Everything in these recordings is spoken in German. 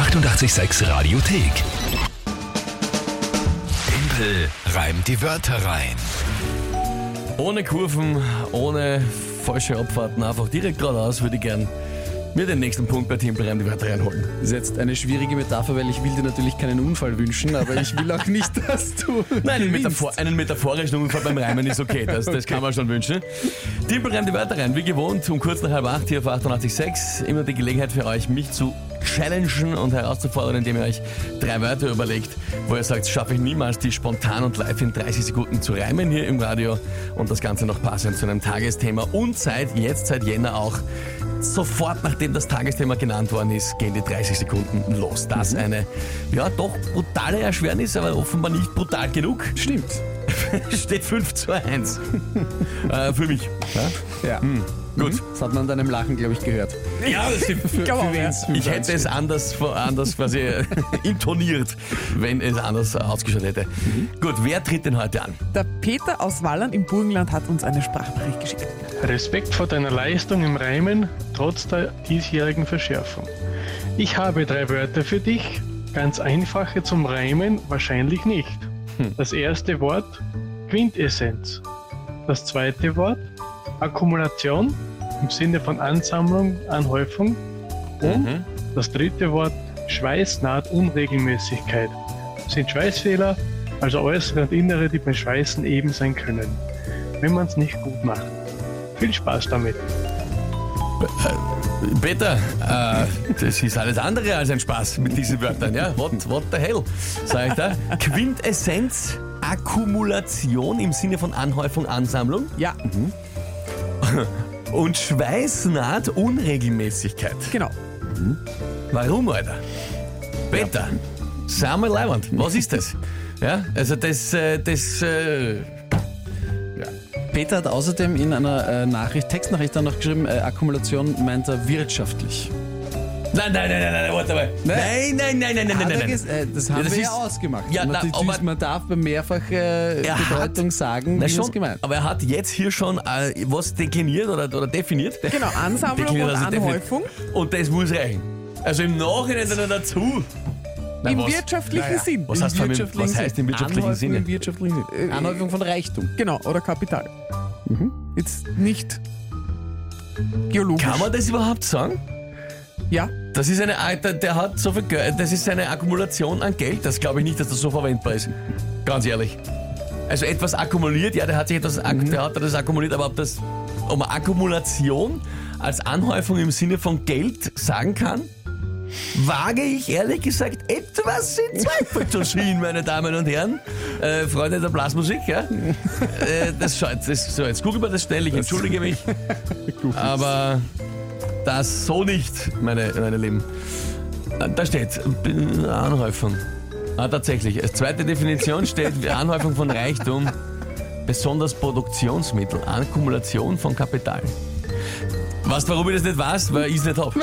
886 Radiothek. Tempel reimt die Wörter rein. Ohne Kurven, ohne falsche Abfahrten, einfach direkt geradeaus würde ich gern mir den nächsten Punkt bei Tempelreim die Wörter reinholen. Das ist jetzt eine schwierige Metapher, weil ich will dir natürlich keinen Unfall wünschen, aber ich will auch nicht, dass du. Nein, einen. Metaphor, einen metaphorischen Unfall beim Reimen ist okay, das, das kann man schon wünschen. Tempelreim die Wörter rein, wie gewohnt, um kurz nach halb acht hier auf 88.6. Immer die Gelegenheit für euch, mich zu challengen und herauszufordern, indem ihr euch drei Wörter überlegt, wo ihr sagt, schaffe ich niemals, die spontan und live in 30 Sekunden zu reimen hier im Radio und das Ganze noch passend zu einem Tagesthema und seit jetzt, seit Jänner auch sofort nachdem das Tagesthema genannt worden ist, gehen die 30 Sekunden los. Das eine, ja, doch brutale Erschwernis, aber offenbar nicht brutal genug. Stimmt. Steht 5 zu 1. äh, für mich. Ja? Ja. Gut. Das hat man an deinem Lachen, glaube ich, gehört. Ja, das stimmt. Für, Glaube für auch, ja. wen's- Ich hätte es anders, anders quasi äh, intoniert, wenn es anders ausgeschaut hätte. Gut, wer tritt denn heute an? Der Peter aus Wallern im Burgenland hat uns eine Sprachnachricht geschickt. Respekt vor deiner Leistung im Reimen, trotz der diesjährigen Verschärfung. Ich habe drei Wörter für dich, ganz einfache zum Reimen wahrscheinlich nicht. Das erste Wort Quintessenz. Das zweite Wort Akkumulation im Sinne von Ansammlung, Anhäufung. Und das dritte Wort Schweißnahtunregelmäßigkeit. Sind Schweißfehler, also äußere und innere, die beim Schweißen eben sein können, wenn man es nicht gut macht. Viel Spaß damit. Peter, äh, das ist alles andere als ein Spaß mit diesen Wörtern. Ja? What, what the hell, sag ich da. Quintessenz, Akkumulation im Sinne von Anhäufung, Ansammlung Ja, und Schweißnaht, Unregelmäßigkeit. genau. Warum, Alter? Peter, sag mal Leiband, was ist das? Ja, also das, äh, das, äh, Peter hat außerdem in einer äh, Nachricht, Textnachricht dann noch geschrieben, äh, Akkumulation meint er wirtschaftlich. Nein, nein, nein, nein, nein, warte mal. Nein, nein, nein, nein, nein, nein, er nein. ges- äh, das haben Ja, das wir ist- ja ausgemacht. Ja, man, na, die- aber- man darf bei mehrfacher äh, Er hat- Bedeutung sagen, Na wie schon, gemeint. aber er hat jetzt hier schon äh, was dekliniert oder, oder definiert. Genau, Ansammlung und also definiert. Anhäufung Und das muss reichen. Also im Nachhinein dann dazu. Na, im was? wirtschaftlichen Sinn. Was, heißt, Im im, was heißt im wirtschaftlichen Anhäufung Sinne? Im wirtschaftlichen Sinne. Anhäufung von Reichtum. Genau, oder Kapital. Jetzt nicht geologisch. Kann man das überhaupt sagen? Ja, Das ist eine, Alter, der hat so viel Geld, das ist eine Akkumulation an Geld. Das glaube ich nicht, dass das so verwendbar ist. Ganz ehrlich. Also etwas akkumuliert, ja, der hat sich etwas, ak- der hat das akkumuliert, aber ob das, man Akkumulation als Anhäufung im Sinne von Geld sagen kann, wage ich ehrlich gesagt etwas in Zweifel zu ziehen, meine Damen und Herren. Äh, Freunde der Blasmusik, ja. Äh, das schaut, das, so, jetzt googeln wir das schnell, ich entschuldige mich. Aber das so nicht, meine, meine Lieben. Äh, Da steht Anhäufung. Ah, tatsächlich. Als zweite Definition steht Anhäufung von Reichtum, besonders Produktionsmittel, Akkumulation von Kapital. Weißt du, warum ich das nicht weiß? Weil ich es nicht hab.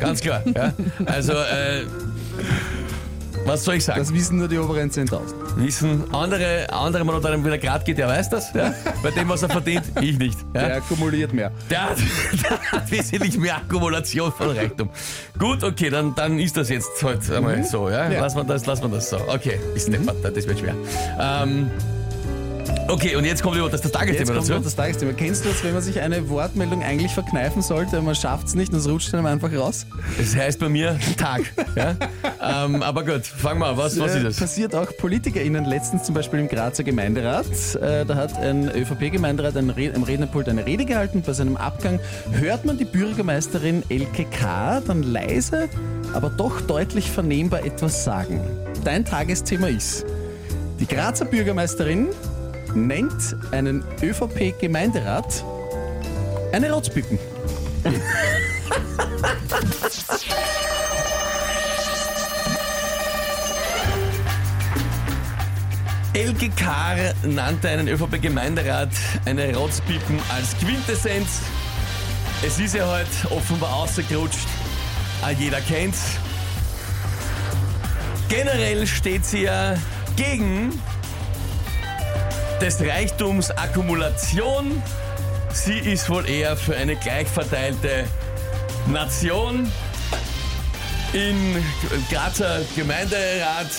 Ganz klar. Ja? Also, äh, was soll ich sagen? Das wissen nur die oberen 10.000. Wissen andere, andere Mann unter einem wieder grad geht, der weiß das. Ja? Bei dem, was er verdient, ich nicht. Ja? Der akkumuliert mehr. Der hat, der hat wesentlich mehr Akkumulation von Reichtum. Gut, okay, dann, dann ist das jetzt halt einmal so, ja? Ja. Lass man das, lass man das so. Okay, ist deppert, das wird schwer. Ähm, okay, und jetzt kommt das, das Jetzt Tagesthema kommt noch dazu. das Tagesthema. Kennst du das, wenn man sich eine Wortmeldung eigentlich verkneifen sollte, man schafft es nicht und es rutscht dann einfach raus? Das heißt bei mir Tag. Ja? ähm, aber gut, fangen wir an. Was, was ist das? Passiert auch PolitikerInnen letztens zum Beispiel im Grazer Gemeinderat. Äh, da hat ein ÖVP-Gemeinderat im Rednerpult eine Rede gehalten. Bei seinem Abgang hört man die Bürgermeisterin Elke K. dann leise, aber doch deutlich vernehmbar etwas sagen. Dein Tagesthema ist, die Grazer Bürgermeisterin nennt einen ÖVP-Gemeinderat eine Rotzpippen. Elke Kahr nannte einen ÖVP-Gemeinderat eine Rotzpippen als Quintessenz. Es ist ja heute offenbar ausgerutscht. Ah, jeder kennt's. Generell steht sie ja gegen des Reichtums Akkumulation. Sie ist wohl eher für eine gleichverteilte Nation. in Grazer Gemeinderat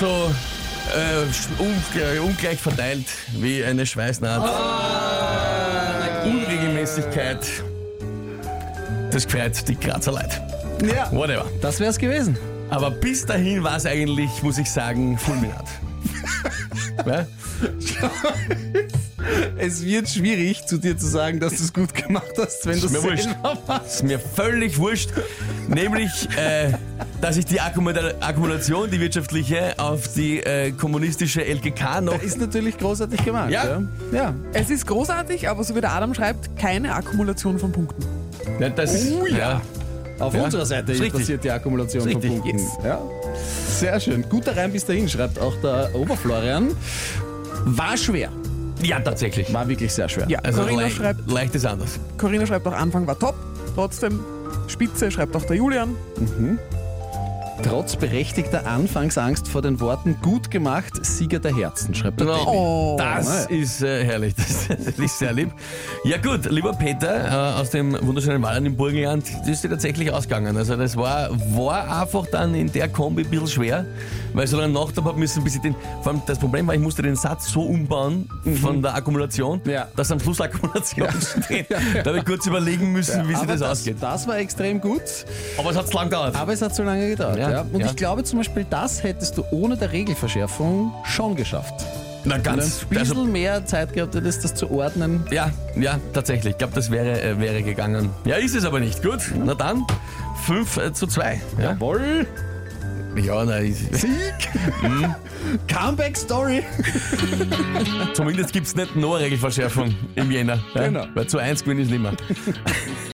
so äh, ungleich, ungleich verteilt wie eine Schweißnaht. Unregelmäßigkeit. Das gefällt die Grazer Leute. Ja, Whatever. das wär's gewesen. Aber bis dahin war es eigentlich, muss ich sagen, fulminant. ja? Es wird schwierig, zu dir zu sagen, dass du es gut gemacht hast, wenn du es selber machst. Ist mir völlig wurscht. Nämlich, äh, dass ich die Akkumula- Akkumulation, die wirtschaftliche, auf die äh, kommunistische LGK noch. Ist natürlich großartig gemacht. Ja. Ja. ja. Es ist großartig, aber so wie der Adam schreibt, keine Akkumulation von Punkten. Ja, das, Oh ja. Auf Ja. unserer Seite Ist richtig. passiert die Akkumulation Ist von richtig. Punkten. Yes. Ja. Sehr schön. Guter Reim bis dahin, schreibt auch der Oberflorian. War schwer. ja, tatsächlich. War wirklich sehr schwer. Ja, Also Corinna, leicht, schreibt, leicht ist anders. Corinna schreibt auch, Anfang war top. Trotzdem, Spitze schreibt auch der Julian. Trotz berechtigter Anfangsangst vor den Worten gut gemacht, Sieger der Herzen, schreibt der Baby. Oh. Das ist äh, herrlich, das, das ist sehr lieb. Ja gut, lieber Peter äh, aus dem wunderschönen Wallern im Burgenland, das ist dir tatsächlich ausgegangen. Also das war, war einfach dann in der Kombi ein bisschen schwer, weil ich so lange nachgedacht habe müssen, bis ich den, vor allem das Problem war, ich musste den Satz so umbauen von der Akkumulation, Ja. dass am Schluss Akkumulation steht. Da habe ich kurz überlegen müssen, wie sich das, das, ausgeht. das war extrem gut, Aber es hat lang gedauert. aber es hat so lange gedauert. Ja, Ja, Und ja. ich glaube zum Beispiel, das hättest du ohne der Regelverschärfung schon geschafft. Na Wenn du ganz, ein bisschen also, mehr Zeit gehabt hättest, das zu ordnen. Ja, ja, tatsächlich. Ich glaube, das wäre, äh, wäre gegangen. Ja, ist es aber nicht. Gut, na dann 5 äh, zu 2. Ja, Jawohl! ja na, ist, Sieg! Comeback Story! zumindest gibt es nicht noch eine Regelverschärfung im Jänner. Ja? Genau. Weil zu 1 gewinnen ist nicht mehr.